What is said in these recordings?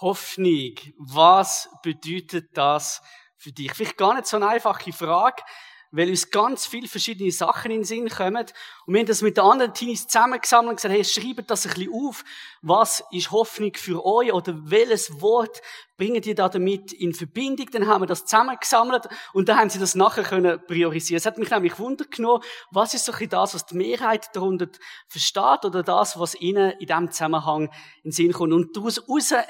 Hoffnung. Was bedeutet das für dich? Vielleicht gar nicht so eine einfache Frage, weil uns ganz viele verschiedene Sachen in den Sinn kommen. Und wir haben das mit den anderen Teenies zusammengesammelt und gesagt, hey, schreibt das ein bisschen auf. Was ist Hoffnung für euch? Oder welches Wort bringen die da damit in Verbindung? Dann haben wir das zusammengesammelt und dann haben sie das nachher können priorisieren. Es hat mich nämlich Wunder was ist so ein das, was die Mehrheit darunter versteht oder das, was ihnen in diesem Zusammenhang in den Sinn kommt. Und daraus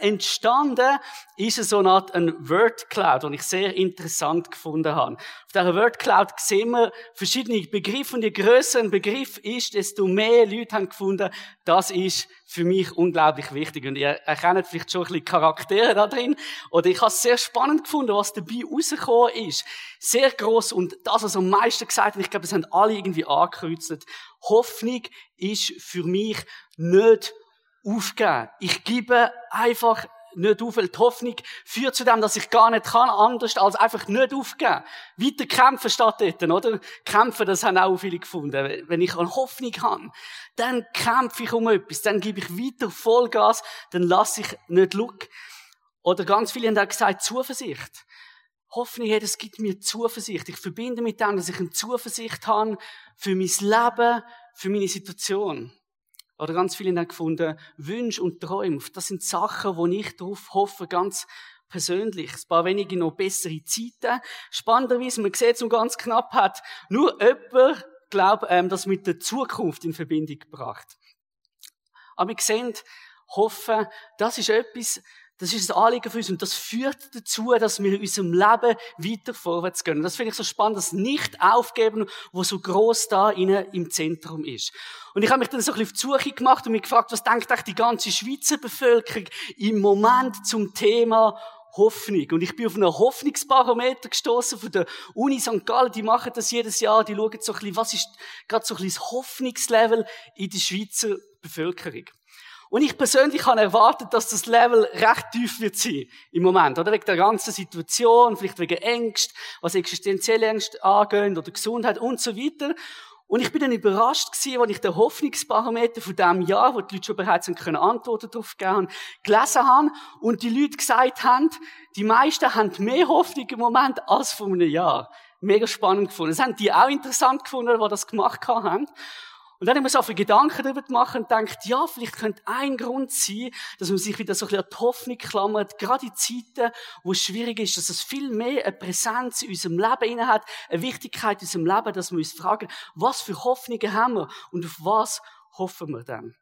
entstanden ist so eine Art ein Word Cloud, den ich sehr interessant gefunden habe. Auf dieser Word Cloud sehen wir verschiedene Begriffe und je grösser ein Begriff ist, desto mehr Leute haben gefunden, das ist für mich unglaublich wichtig. Und ihr erkennt vielleicht schon ein bisschen Charaktere da drin. Oder ich habe es sehr spannend gefunden, was dabei rausgekommen ist. Sehr groß und das, was am meisten gesagt hat, ich glaube, es haben alle irgendwie angekreuzt. Hoffnung ist für mich nicht aufgeben. Ich gebe einfach nicht auf, weil die Hoffnung führt zu dem, dass ich gar nicht kann, anders als einfach nicht aufgeben. Weiter kämpfen statt dort, oder? Kämpfen, das haben auch viele gefunden. Wenn ich eine Hoffnung habe, dann kämpfe ich um etwas, dann gebe ich weiter Vollgas, dann lasse ich nicht look. Oder ganz viele haben auch gesagt, Zuversicht. Hoffnung, hey, das gibt mir Zuversicht. Ich verbinde mit dem, dass ich eine Zuversicht habe für mein Leben, für meine Situation. Oder ganz viele haben gefunden, Wünsche und Träume. Das sind Sachen, wo ich darauf hoffe, ganz persönlich. Ein paar wenige noch bessere Zeiten. Spannenderweise, man sieht es nur ganz knapp, hat nur jemand, glaube ähm, das mit der Zukunft in Verbindung gebracht. Aber wir sehen, hoffen, das ist etwas, das ist ein Anliegen für uns und das führt dazu, dass wir in unserem Leben weiter vorwärts gehen. Und das finde ich so spannend, das Nicht-Aufgeben, wo so groß da innen im Zentrum ist. Und ich habe mich dann so ein bisschen auf die Suche gemacht und mich gefragt, was denkt eigentlich die ganze Schweizer Bevölkerung im Moment zum Thema Hoffnung. Und ich bin auf einen Hoffnungsbarometer gestoßen von der Uni St. Gallen. Die machen das jedes Jahr. Die schauen so ein bisschen, was ist gerade so ein bisschen das Hoffnungslevel in der Schweizer Bevölkerung. Und ich persönlich habe erwartet, dass das Level recht tief wird sein im Moment, oder wegen der ganzen Situation, vielleicht wegen Ängst, was existenzielle Ängste angeht oder Gesundheit und so weiter. Und ich bin dann überrascht gewesen, als ich den Hoffnungsbarometer von diesem Jahr, wo die Leute schon bereits können Antworten darauf geben haben, gelesen habe und die Leute gesagt haben, die meisten haben mehr Hoffnung im Moment als vor einem Jahr. Mega spannend gefunden. Das haben die auch interessant gefunden, die das gemacht haben. Und dann haben wir so viele Gedanken darüber gemacht und gedacht, ja, vielleicht könnte ein Grund sein, dass man sich wieder so ein bisschen an die Hoffnung klammert, gerade in Zeiten, wo es schwierig ist, dass es viel mehr eine Präsenz in unserem Leben inne hat, eine Wichtigkeit in unserem Leben, dass wir uns fragen, was für Hoffnungen haben wir und auf was hoffen wir dann?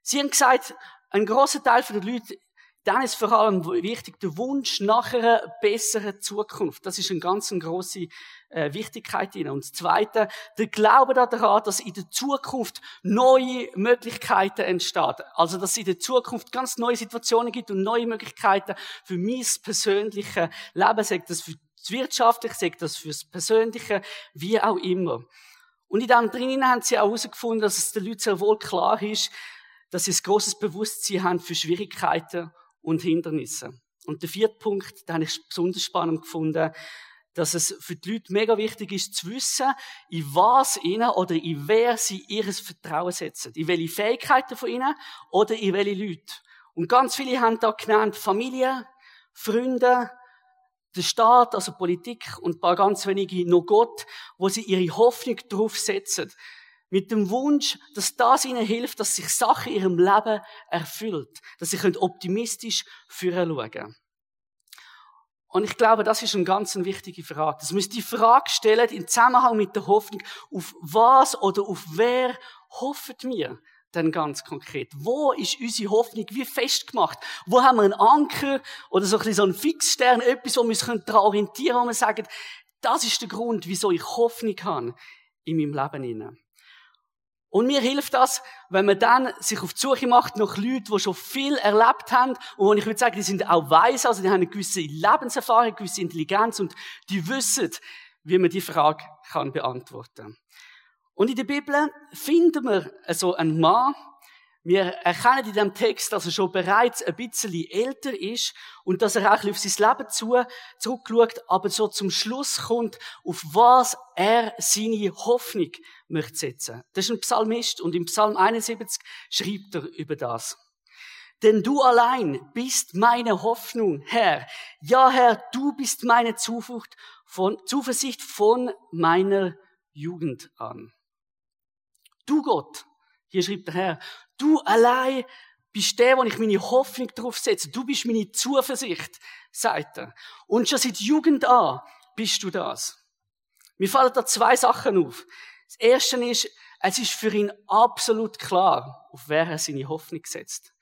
Sie haben gesagt, ein großer Teil der Leute dann ist vor allem wichtig der Wunsch nach einer besseren Zukunft. Das ist eine ganz große äh, Wichtigkeit in. Und das Zweite, der Glaube daran, dass in der Zukunft neue Möglichkeiten entstehen. Also, dass es in der Zukunft ganz neue Situationen gibt und neue Möglichkeiten für mein persönliches Leben, sagt das für das Wirtschaftliche, sagt das fürs Persönliche, wie auch immer. Und in dem drinnen haben sie auch herausgefunden, dass es den Leuten sehr wohl klar ist, dass sie ein grosses Bewusstsein haben für Schwierigkeiten und Hindernisse. Und der vierte Punkt, den habe ich besonders spannend gefunden, dass es für die Leute mega wichtig ist zu wissen, in was ihnen oder in wer sie ihres Vertrauen setzen. In welche Fähigkeiten von ihnen oder in welche Leute. Und ganz viele haben da genannt Familie, Freunde, der Staat, also Politik und ein paar ganz wenige noch Gott, wo sie ihre Hoffnung drauf setzen. Mit dem Wunsch, dass das ihnen hilft, dass sich Sachen in ihrem Leben erfüllt. Dass sie optimistisch führen schauen Und ich glaube, das ist eine ganz wichtige Frage. Das müsst die Frage stellen im Zusammenhang mit der Hoffnung, auf was oder auf wer hoffen wir denn ganz konkret? Wo ist unsere Hoffnung wie festgemacht? Wo haben wir einen Anker oder so ein Fixstern, etwas, wo wir uns daran orientieren können, wo wir sagen, das ist der Grund, wieso ich Hoffnung habe in meinem Leben. Und mir hilft das, wenn man dann sich auf die Suche macht nach Leuten, die schon viel erlebt haben und wo ich würde sagen, die sind auch weise, also die haben eine gewisse Lebenserfahrung, eine gewisse Intelligenz und die wissen, wie man die Frage kann beantworten. Und in der Bibel finden wir so einen Mann, wir erkennen in diesem Text, dass er schon bereits ein bisschen älter ist und dass er auch auf sein Leben zu, zurückschaut, aber so zum Schluss kommt, auf was er seine Hoffnung möchte setzen. Das ist ein Psalmist und im Psalm 71 schreibt er über das. denn du allein bist meine Hoffnung, Herr. Ja, Herr, du bist meine Zuflucht von, Zuversicht von meiner Jugend an. Du Gott, hier schreibt der Herr, du allein bist der, wo ich meine Hoffnung drauf setze. Du bist meine Zuversicht, sagt er. Und schon seit Jugend an bist du das. Mir fallen da zwei Sachen auf. Das erste ist, es ist für ihn absolut klar, auf wer er seine Hoffnung setzt.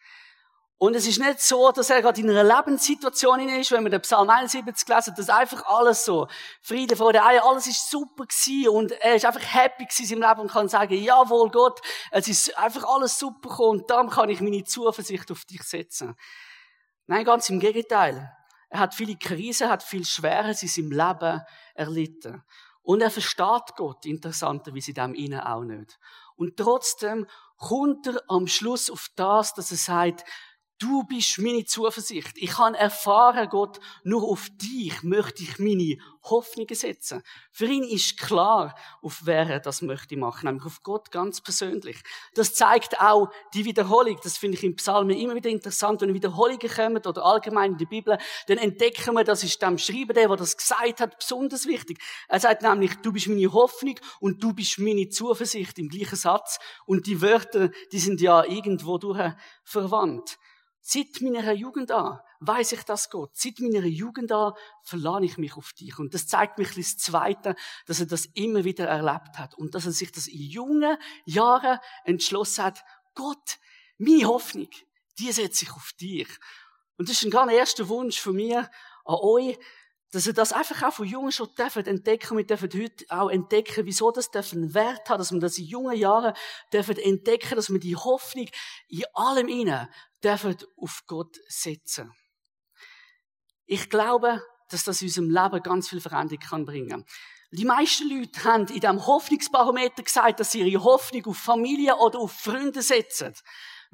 Und es ist nicht so, dass er gerade in einer Lebenssituation ist, wenn man den Psalm 71 gelesen hat, dass einfach alles so, Friede, Freude, Eier, alles ist super gewesen und er ist einfach happy gewesen im Leben und kann sagen, jawohl Gott, es ist einfach alles super gekommen und darum kann ich meine Zuversicht auf dich setzen. Nein, ganz im Gegenteil. Er hat viele Krisen, hat viel Schweres in seinem Leben erlitten. Und er versteht Gott interessanterweise in dem Innen auch nicht. Und trotzdem kommt er am Schluss auf das, dass er sagt, Du bist meine Zuversicht. Ich kann erfahren, Gott, nur auf dich möchte ich meine Hoffnungen setzen. Für ihn ist klar, auf wer er das möchte machen, nämlich auf Gott ganz persönlich. Das zeigt auch die Wiederholung. Das finde ich im Psalmen immer wieder interessant. Wenn Wiederholungen kommen oder allgemein in der Bibel, dann entdecken wir, das ist dem Schreiber, der, der das gesagt hat, besonders wichtig. Er sagt nämlich, du bist meine Hoffnung und du bist meine Zuversicht im gleichen Satz. Und die Wörter, die sind ja irgendwo durch verwandt. Seit meiner Jugend an weiß ich das Gott. Seit meiner Jugend an verlade ich mich auf dich. Und das zeigt mich das Zweite, dass er das immer wieder erlebt hat und dass er sich das in jungen Jahren entschlossen hat. Gott, meine Hoffnung, die setze ich auf dich. Und das ist ein ganz erster Wunsch von mir an euch, dass ihr das einfach auch von Jungen schon dürfen entdecken. Wir dürfen heute auch entdecken, wieso das dürfen Wert hat, dass wir das in jungen Jahren dürfen entdecken, dass wir die Hoffnung in allem innen dürfen auf Gott setzen. Ich glaube, dass das in unserem Leben ganz viel Veränderung kann bringen. Die meisten Leute haben in diesem Hoffnungsbarometer gesagt, dass sie ihre Hoffnung auf Familie oder auf Freunde setzen.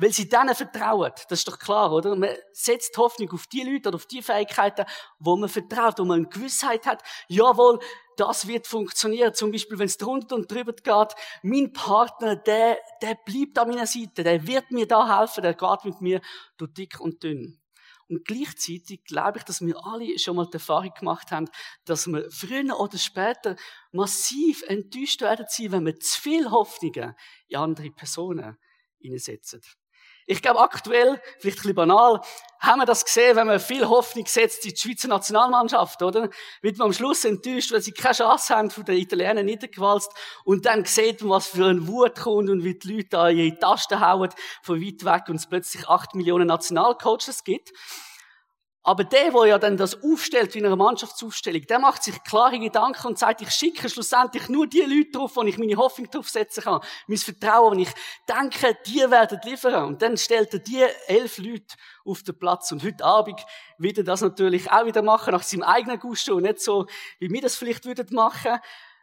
Weil sie denen vertrauen. Das ist doch klar, oder? Man setzt Hoffnung auf die Leute oder auf die Fähigkeiten, wo man vertraut, wo man eine Gewissheit hat, jawohl, das wird funktionieren. Zum Beispiel, wenn es drunter und drüber geht, mein Partner, der, der bleibt an meiner Seite, der wird mir da helfen, der geht mit mir durch dick und dünn. Und gleichzeitig glaube ich, dass wir alle schon mal die Erfahrung gemacht haben, dass wir früher oder später massiv enttäuscht werden wenn wir zu viel Hoffnungen in andere Personen hineinsetzen. Ich glaube, aktuell, vielleicht ein bisschen banal, haben wir das gesehen, wenn man viel Hoffnung setzt in die Schweizer Nationalmannschaft, oder? Wird man am Schluss enttäuscht, weil sie keine Chance haben, von den Italienern niedergewalzt. Und dann sieht man, was für ein Wut kommt und wie die Leute da in ihre Tasten hauen von weit weg und es plötzlich acht Millionen Nationalcoaches gibt. Aber der, der ja dann das aufstellt wie eine Mannschaftsaufstellung, der macht sich klare Gedanken und sagt, ich schicke schlussendlich nur die Leute drauf, wo ich meine Hoffnung drauf setzen kann. Mein Vertrauen, wo ich denke, die werden liefern. Und dann stellt er die elf Leute auf den Platz. Und heute Abend wird er das natürlich auch wieder machen, nach seinem eigenen Gusto. Und nicht so, wie wir das vielleicht würden machen,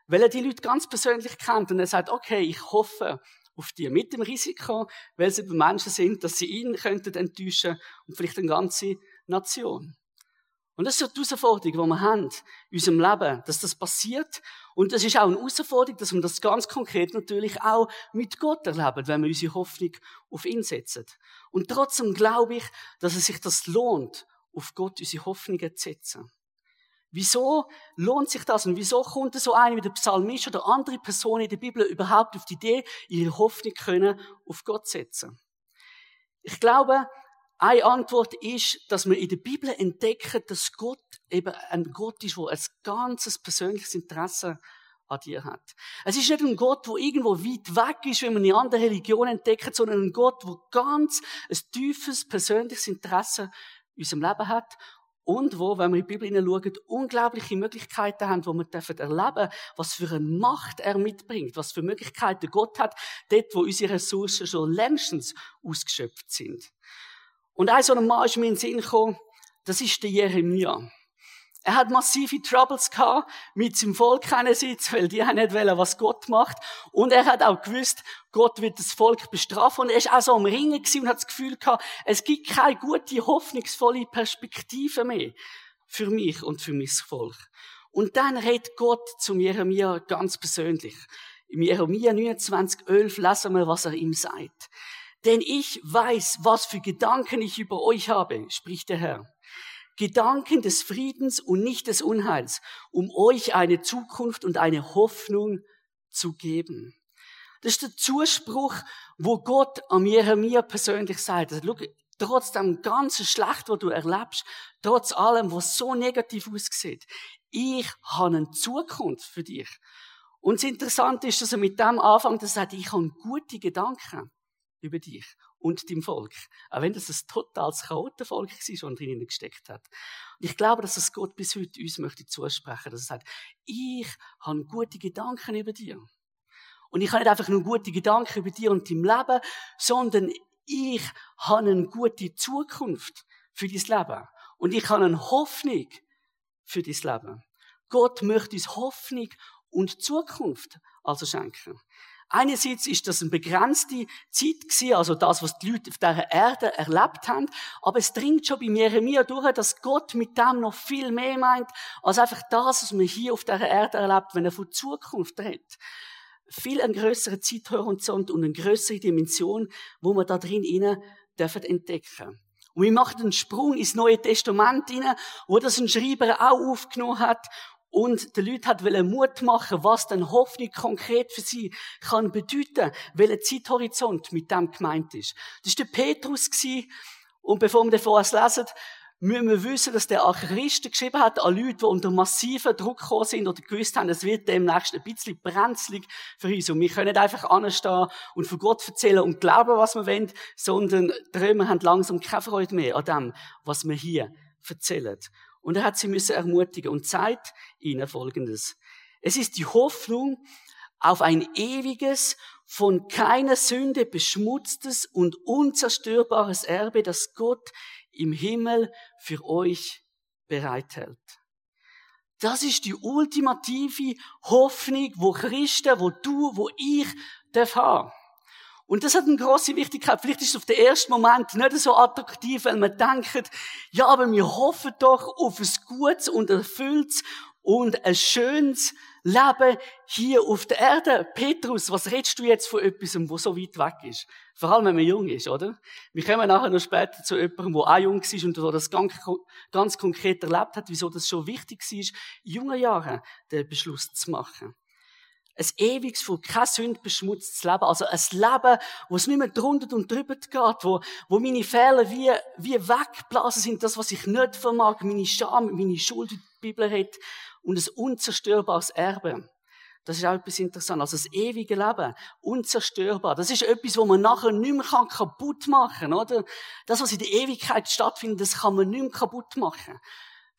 weil er die Leute ganz persönlich kennt. Und er sagt, okay, ich hoffe, auf die mit dem Risiko, weil sie Menschen sind, dass sie ihn könnten enttäuschen und vielleicht eine ganze Nation. Und das ist die Herausforderung, die wir haben in unserem Leben, dass das passiert. Und das ist auch eine Herausforderung, dass wir das ganz konkret natürlich auch mit Gott erleben, wenn wir unsere Hoffnung auf ihn setzen. Und trotzdem glaube ich, dass es sich das lohnt, auf Gott unsere Hoffnungen zu setzen. Wieso lohnt sich das und wieso kommt so eine wie der Psalmist oder andere Personen in der Bibel überhaupt auf die Idee, ihre Hoffnung können auf Gott setzen? Ich glaube, eine Antwort ist, dass wir in der Bibel entdecken, dass Gott eben ein Gott ist, der ein ganzes persönliches Interesse an dir hat. Es ist nicht ein Gott, der irgendwo weit weg ist, wenn man in anderen Religionen entdeckt, sondern ein Gott, der ganz ein tiefes persönliches Interesse in unserem Leben hat und wo, wenn wir in die Bibel hineinschauen, unglaubliche Möglichkeiten haben, wo wir erleben dürfen, was für eine Macht er mitbringt, was für Möglichkeiten Gott hat, dort, wo unsere Ressourcen schon längstens ausgeschöpft sind. Und ein so ein Mann ist mir in den Sinn gekommen, das ist der Jeremia. Er hat massive Troubles gehabt mit seinem Volk einerseits, weil die haben nicht wollen, was Gott macht. Und er hat auch gewusst, Gott wird das Volk bestrafen. Und er ist auch so am Ringen gewesen und hat das Gefühl gehabt, es gibt keine gute, hoffnungsvolle Perspektive mehr für mich und für mein Volk. Und dann redet Gott zum Jeremia ganz persönlich. Im Jeremia 29, 11 lesen wir, was er ihm sagt. Denn ich weiß, was für Gedanken ich über euch habe, spricht der Herr. Gedanken des Friedens und nicht des Unheils, um euch eine Zukunft und eine Hoffnung zu geben. Das ist der Zuspruch, wo Gott an Jeremia persönlich sagt. Also, trotz dem ganzen Schlecht, was du erlebst, trotz allem, was so negativ aussieht, ich habe eine Zukunft für dich. Und das Interessante ist, dass er mit dem anfängt, dass er sagt, ich habe gute Gedanken über dich und dein Volk. Auch wenn das ein totales Chaotenvolk war, das drin gesteckt hat. Und ich glaube, dass es Gott bis heute uns möchte zusprechen, dass er sagt, ich habe gute Gedanken über dir. Und ich habe nicht einfach nur gute Gedanken über dir und dein Leben, sondern ich habe eine gute Zukunft für dein Leben. Und ich habe eine Hoffnung für dein Leben. Gott möchte uns Hoffnung und Zukunft also schenken. Einerseits ist das eine begrenzte Zeit gewesen, also das, was die Leute auf dieser Erde erlebt haben. Aber es dringt schon bei Jeremia durch, dass Gott mit dem noch viel mehr meint, als einfach das, was man hier auf dieser Erde erlebt, wenn er von Zukunft redet. Viel ein größerer Zeithorizont und eine größere Dimension, wo man da drin innen dürfen entdecken. Und wir machen einen Sprung ins Neue Testament hinein, wo das ein Schreiber auch aufgenommen hat und der Leute hat Mut machen, was denn Hoffnung konkret für sie kann bedeuten, welcher Zeithorizont mit dem gemeint ist. Das war der Petrus und bevor wir den Vers lesen, müssen wir wissen, dass der Archivisten geschrieben hat an Leute, die unter massiven Druck gekommen sind oder gewusst haben, es wird demnächst ein bisschen brenzlig für uns. Und wir können nicht einfach anstehen und von Gott erzählen und glauben, was wir wollen, sondern die Römer haben langsam keine Freude mehr an dem, was wir hier erzählen. Und er hat sie müssen ermutigen und zeigt ihnen Folgendes. Es ist die Hoffnung auf ein ewiges, von keiner Sünde beschmutztes und unzerstörbares Erbe, das Gott im Himmel für euch bereithält. Das ist die ultimative Hoffnung, wo Christen, wo du, wo ich darf haben. Und das hat eine große Wichtigkeit. Vielleicht ist es auf den ersten Moment nicht so attraktiv, weil man denkt, ja, aber wir hoffen doch auf ein gutes und erfülltes und ein schönes Leben hier auf der Erde. Petrus, was redest du jetzt von etwas, wo so weit weg ist? Vor allem, wenn man jung ist, oder? Wir kommen nachher noch später zu jemandem, der auch jung ist und das ganz, ganz konkret erlebt hat, wieso das schon wichtig war, in jungen Jahren den Beschluss zu machen ein ewiges, von keiner Sünde beschmutztes Leben. Also ein Leben, wo es nicht mehr drunter und drüber geht, wo, wo meine Fehler wie, wie weggeblasen sind, das, was ich nicht vermag, meine Scham, meine Schuld, die die Bibel hat, und ein unzerstörbares Erbe. Das ist auch etwas interessant. Also das ewige Leben, unzerstörbar. Das ist etwas, wo man nachher nicht mehr kaputt machen kann, oder? Das, was in der Ewigkeit stattfindet, das kann man nicht mehr kaputt machen.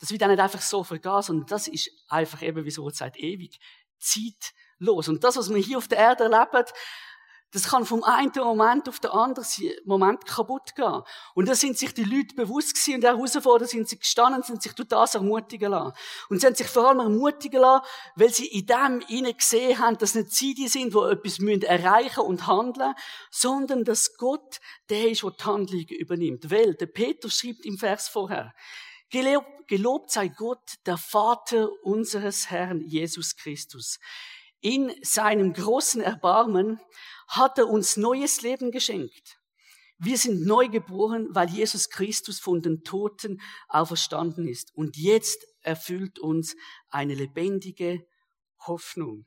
Das wird auch nicht einfach so vergehen, sondern das ist einfach eben, wie so sagt, ewig. Zeit los. Und das, was wir hier auf der Erde erleben, das kann vom einen Moment auf den anderen Moment kaputt gehen. Und da sind sich die Leute bewusst gewesen und herausfordert sind sie gestanden, sind sich durch das ermutigen lassen. Und sie haben sich vor allem ermutigen lassen, weil sie in dem ihnen gesehen haben, dass nicht sie die sind, die etwas müssen erreichen und handeln, sondern dass Gott der ist, der die Handlung übernimmt. Weil, der Peter schreibt im Vers vorher, Gelobt sei Gott, der Vater unseres Herrn Jesus Christus. In seinem großen Erbarmen hat er uns neues Leben geschenkt. Wir sind neu geboren, weil Jesus Christus von den Toten auferstanden ist. Und jetzt erfüllt uns eine lebendige Hoffnung.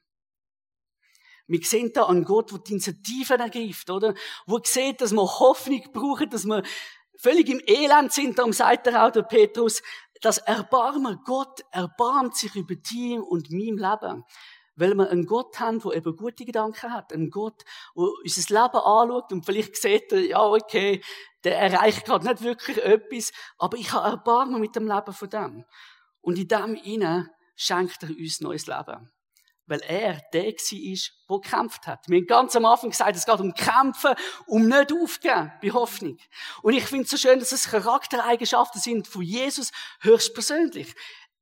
Wir sehen da an Gott, wo die Initiative ergibt, oder? Wo sieht, dass wir Hoffnung brauchen, dass wir völlig im Elend sind. Darum sagt der der Petrus, das Erbarmen, Gott erbarmt sich über dir und meinem Leben. Weil wir einen Gott haben, der eben gute Gedanken hat. Einen Gott, der unser Leben anschaut und vielleicht sieht er, ja, okay, der erreicht gerade nicht wirklich etwas, aber ich habe Erbarmen mit dem Leben von dem. Und in dem inne schenkt er uns neues Leben. Weil er der war, der gekämpft hat. Wir haben ganz am Anfang gesagt, es geht um Kämpfen, um nicht aufgeben, bei Hoffnung. Und ich finde es so schön, dass es Charaktereigenschaften sind von Jesus höchstpersönlich.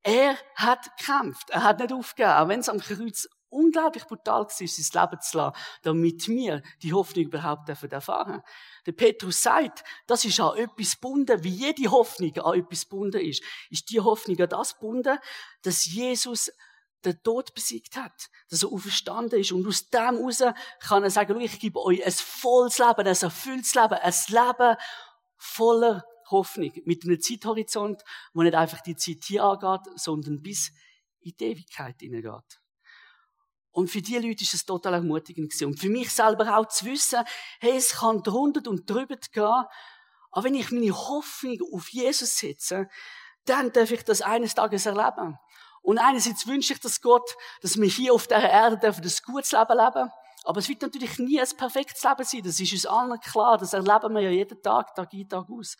Er hat gekämpft. Er hat nicht aufgegeben, auch wenn es am Kreuz unglaublich brutal war, sein Leben zu lassen, damit wir die Hoffnung überhaupt erfahren Der Petrus sagt, das ist an etwas gebunden, wie jede Hoffnung an etwas gebunden ist. Ist die Hoffnung an das gebunden, dass Jesus den Tod besiegt hat, dass er auferstanden ist. Und aus dem heraus kann er sagen, ich gebe euch ein volles Leben, ein erfülltes Leben, ein Leben voller Hoffnung, mit einem Zeithorizont, wo nicht einfach die Zeit hier angeht, sondern bis in die Ewigkeit hineingeht. Und für die Leute ist es total ermutigend gewesen. Und für mich selber auch zu wissen, hey, es kann drunter und drüber gehen, aber wenn ich meine Hoffnung auf Jesus setze, dann darf ich das eines Tages erleben. Und einerseits wünsche ich, dass Gott, dass wir hier auf dieser Erde dürfen, das gutes Leben leben. Aber es wird natürlich nie ein perfektes Leben sein. Das ist uns allen klar. Das erleben wir ja jeden Tag, Tag ein, Tag aus.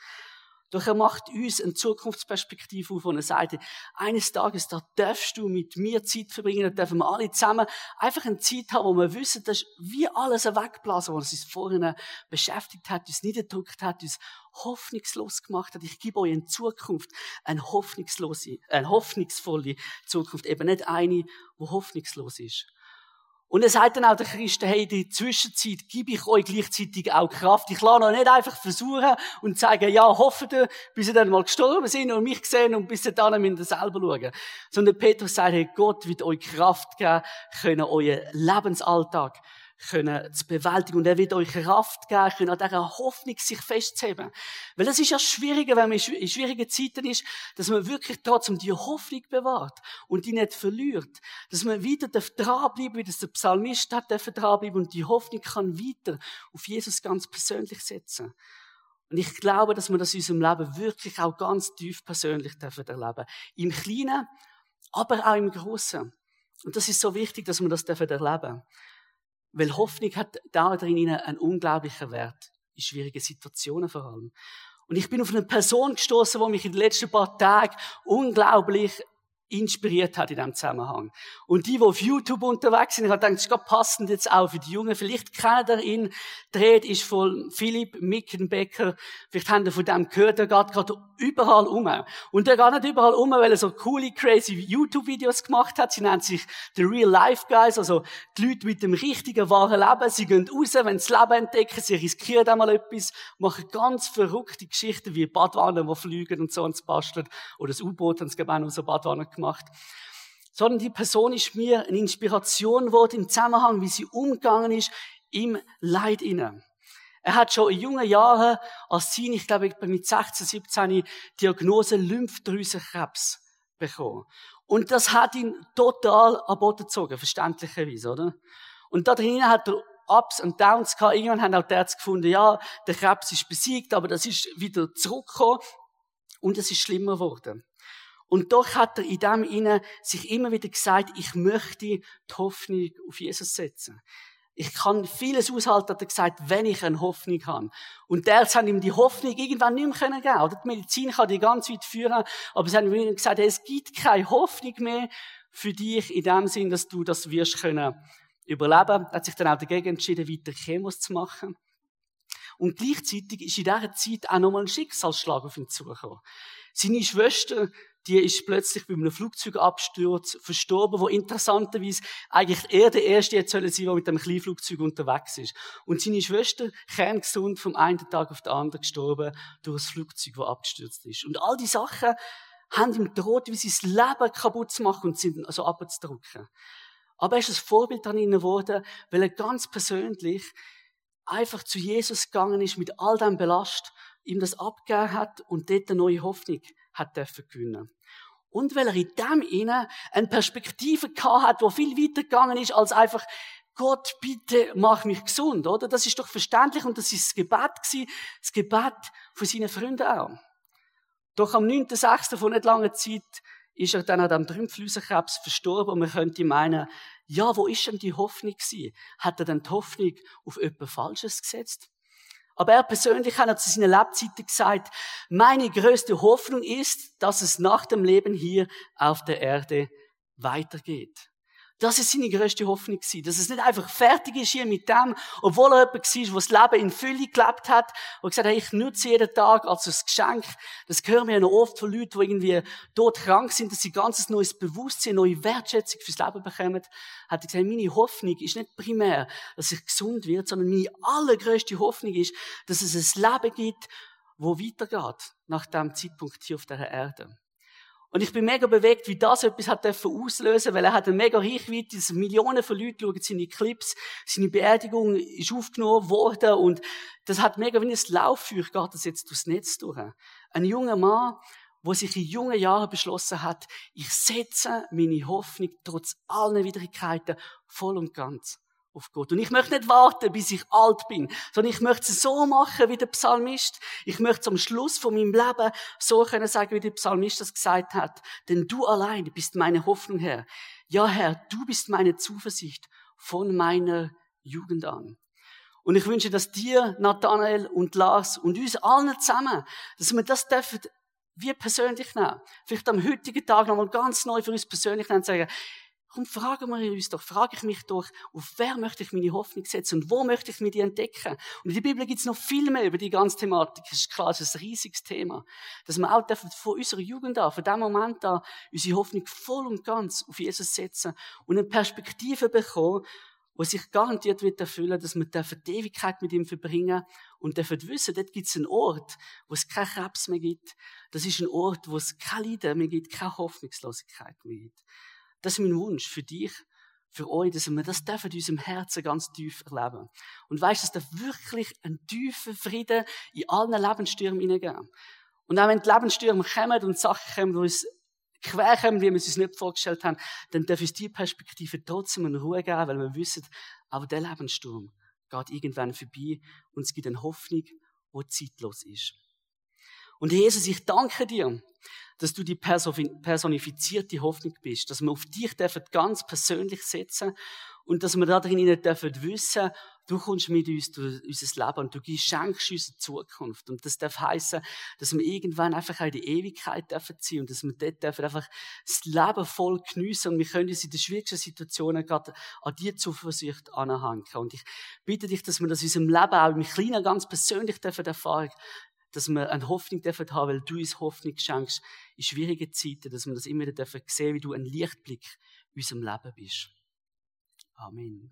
Doch er macht uns eine Zukunftsperspektive auf, wo er sagt, eines Tages, da darfst du mit mir Zeit verbringen, da dürfen wir alle zusammen einfach eine Zeit haben, wo wir wissen, dass wie alles wegblasen, was uns vorhin beschäftigt hat, uns niedergedrückt hat, uns hoffnungslos gemacht hat. Ich gebe euch in Zukunft eine hoffnungslose, eine hoffnungsvolle Zukunft, eben nicht eine, wo hoffnungslos ist. Und er sagt dann auch der Christen, hey, die Zwischenzeit gebe ich euch gleichzeitig auch Kraft. Ich lasse noch nicht einfach versuchen und sagen, ja, hoffe ihr, bis ihr dann mal gestorben sind und mich sehen und bis ihr dann müsst ihr selber schauen. Sondern Petrus sagt, hey, Gott wird euch Kraft geben, können euren Lebensalltag können zu bewältigen. Und er wird euch Kraft geben, können an dieser Hoffnung sich festzuheben. Weil das ist ja schwieriger, wenn man in schwierigen Zeiten ist, dass man wirklich trotzdem die Hoffnung bewahrt und die nicht verliert. Dass man wieder dranbleiben wie das der Psalmist hat dranbleiben und die Hoffnung kann weiter auf Jesus ganz persönlich setzen. Und ich glaube, dass wir das in unserem Leben wirklich auch ganz tief persönlich dürfen erleben. Im Kleinen, aber auch im Großen. Und das ist so wichtig, dass wir das dürfen erleben. Weil Hoffnung hat da drin einen unglaublichen Wert. In schwierigen Situationen vor allem. Und ich bin auf eine Person gestoßen, die mich in den letzten paar Tagen unglaublich inspiriert hat in diesem Zusammenhang. Und die, die auf YouTube unterwegs sind, ich habe gedacht, das ist passend jetzt auch für die Jungen. Vielleicht kennt ihr ihn. Dreht ist von Philipp Mickenbecker. Vielleicht habt ihr von dem gehört. Er geht gerade überall um. Und er geht nicht überall um, weil er so coole, crazy YouTube-Videos gemacht hat. Sie nennen sich The Real Life Guys, also die Leute mit dem richtigen, wahren Leben. Sie gehen raus, wenn sie das Leben entdecken, sie riskieren einmal etwas, machen ganz verrückte Geschichten wie Badwannen, die fliegen und so und basteln. Oder das U-Boot haben sie auch noch so Badwannen gemacht. Sondern die Person ist mir eine Inspiration geworden im Zusammenhang, wie sie umgegangen ist im Leid innen. Er hat schon in jungen Jahren als Teenie, ich glaube, mit 16, 17, Diagnose Lymphdrüsenkrebs bekommen. Und das hat ihn total an Boden gezogen, verständlicherweise, oder? Und da drinnen hat er Ups und Downs gehabt. Irgendwann haben auch die Ärzte gefunden, ja, der Krebs ist besiegt, aber das ist wieder zurückgekommen und es ist schlimmer geworden. Und doch hat er in dem inne sich immer wieder gesagt, ich möchte die Hoffnung auf Jesus setzen. Ich kann vieles aushalten, hat er gesagt, wenn ich eine Hoffnung habe. Und der hat ihm die Hoffnung irgendwann nicht mehr geben können. Oder die Medizin kann die ganz weit führen, aber sie haben ihm gesagt, es gibt keine Hoffnung mehr für dich in dem Sinn, dass du das wirst können überleben. Er hat sich dann auch dagegen entschieden, weiter Chemos zu machen. Und gleichzeitig ist in dieser Zeit auch nochmal ein Schicksalsschlag auf ihn zugekommen. Seine Schwester, die ist plötzlich bei einem Flugzeugabsturz verstorben, wo interessanterweise eigentlich er der Erste jetzt sollen sein, der mit einem Kleinflugzeug unterwegs ist. Und seine Schwester, kerngesund, vom einen Tag auf den anderen gestorben, durch das Flugzeug, das abgestürzt ist. Und all die Sachen haben ihm droht, wie sein Leben kaputt zu machen und sind also abzudrücken. Aber er ist ein Vorbild an ihnen geworden, weil er ganz persönlich einfach zu Jesus gegangen ist mit all dem Belast, ihm das abgegeben hat und dort eine neue Hoffnung hat gewinnen. Und weil er in dem inne eine Perspektive gehabt hat, wo viel weiter gegangen ist als einfach Gott, bitte mach mich gesund, oder? Das ist doch verständlich und das ist das Gebet gewesen, das Gebet von seinen Freunden auch. Doch am 9.6. von nicht langer Zeit ist er dann an dem Trümpflüsenkrebs verstorben und man könnte meinen, ja, wo ist denn die Hoffnung gewesen? Hat er denn die Hoffnung auf etwas Falsches gesetzt? Aber er persönlich hat zu seiner Lebzeiten gesagt, meine größte Hoffnung ist, dass es nach dem Leben hier auf der Erde weitergeht. Das ist seine größte Hoffnung gewesen. Dass es nicht einfach fertig ist hier mit dem, obwohl er jemand war, der das Leben in Fülle gelebt hat, und gesagt hat, ich nutze jeden Tag als ein Geschenk. Das hören wir ja noch oft von Leuten, die irgendwie dort krank sind, dass sie ganz neues Bewusstsein, neue Wertschätzung fürs Leben bekommen. Hat er gesagt, meine Hoffnung ist nicht primär, dass ich gesund werde, sondern meine allergrößte Hoffnung ist, dass es ein Leben gibt, wo weitergeht nach dem Zeitpunkt hier auf der Erde. Und ich bin mega bewegt, wie das etwas hat auslösen weil er hat eine mega Reichweite, Millionen von Leuten schauen seine Clips, seine Beerdigung ist aufgenommen worden und das hat mega wie ein Lauffeuer, geht das jetzt durchs Netz durch. Ein junger Mann, wo sich in jungen Jahren beschlossen hat, ich setze meine Hoffnung trotz allen Widrigkeiten voll und ganz auf Gott. Und ich möchte nicht warten, bis ich alt bin, sondern ich möchte es so machen wie der Psalmist. Ich möchte am Schluss von meinem Leben so können sagen, wie der Psalmist das gesagt hat. Denn du allein bist meine Hoffnung, Herr. Ja, Herr, du bist meine Zuversicht von meiner Jugend an. Und ich wünsche, dass dir, Nathanael und Lars und uns allen zusammen, dass wir das dürfen wie persönlich nehmen. Vielleicht am heutigen Tag nochmal ganz neu für uns persönlich nehmen und sagen, Komm, fragen wir uns doch, frage ich mich doch, auf wer möchte ich meine Hoffnung setzen und wo möchte ich mir die entdecken? Und in der Bibel gibt es noch viel mehr über die ganze Thematik. Es ist klar, es ist ein riesiges Thema. Dass wir auch von unserer Jugend an, von dem Moment an, unsere Hoffnung voll und ganz auf Jesus setzen und eine Perspektive bekommen, wo sich garantiert wird erfüllen, dass wir die Ewigkeit mit ihm verbringen und dürfen wissen, dort gibt es einen Ort, wo es keinen Krebs mehr gibt. Das ist ein Ort, wo es kein Leiden mehr gibt, keine Hoffnungslosigkeit mehr gibt. Das ist mein Wunsch für dich, für euch, dass wir das in unserem Herzen ganz tief erleben. Und weißt, dass da wirklich ein tiefer Frieden in allen Lebensstürmen hineingehen. Und auch wenn die Lebensstürme kommen und Sachen kommen, die uns quer kommen, wie wir es uns nicht vorgestellt haben, dann darf uns die Perspektive trotzdem eine Ruhe geben, weil wir wissen, aber der Lebenssturm geht irgendwann vorbei und es gibt eine Hoffnung, die zeitlos ist. Und Jesus, ich danke dir, dass du die personifizierte Hoffnung bist, dass wir auf dich ganz persönlich setzen und dass wir da drinnen dürfen wissen, du kommst mit uns durch unser Leben und du schenkst uns eine Zukunft. Und das darf heißen, dass wir irgendwann einfach in die Ewigkeit dürfen ziehen und dass wir dort dürfen einfach das Leben voll geniessen und wir können uns in den schwierigsten Situationen gerade an die Zuversicht anhängen. Und ich bitte dich, dass wir das in unserem Leben auch im Kleinen ganz persönlich dürfen erfahren, dass wir eine Hoffnung dürfen haben, weil du uns Hoffnung schenkst in schwierigen Zeiten, dass wir das immer wieder dürfen sehen, wie du ein Lichtblick in unserem Leben bist. Amen.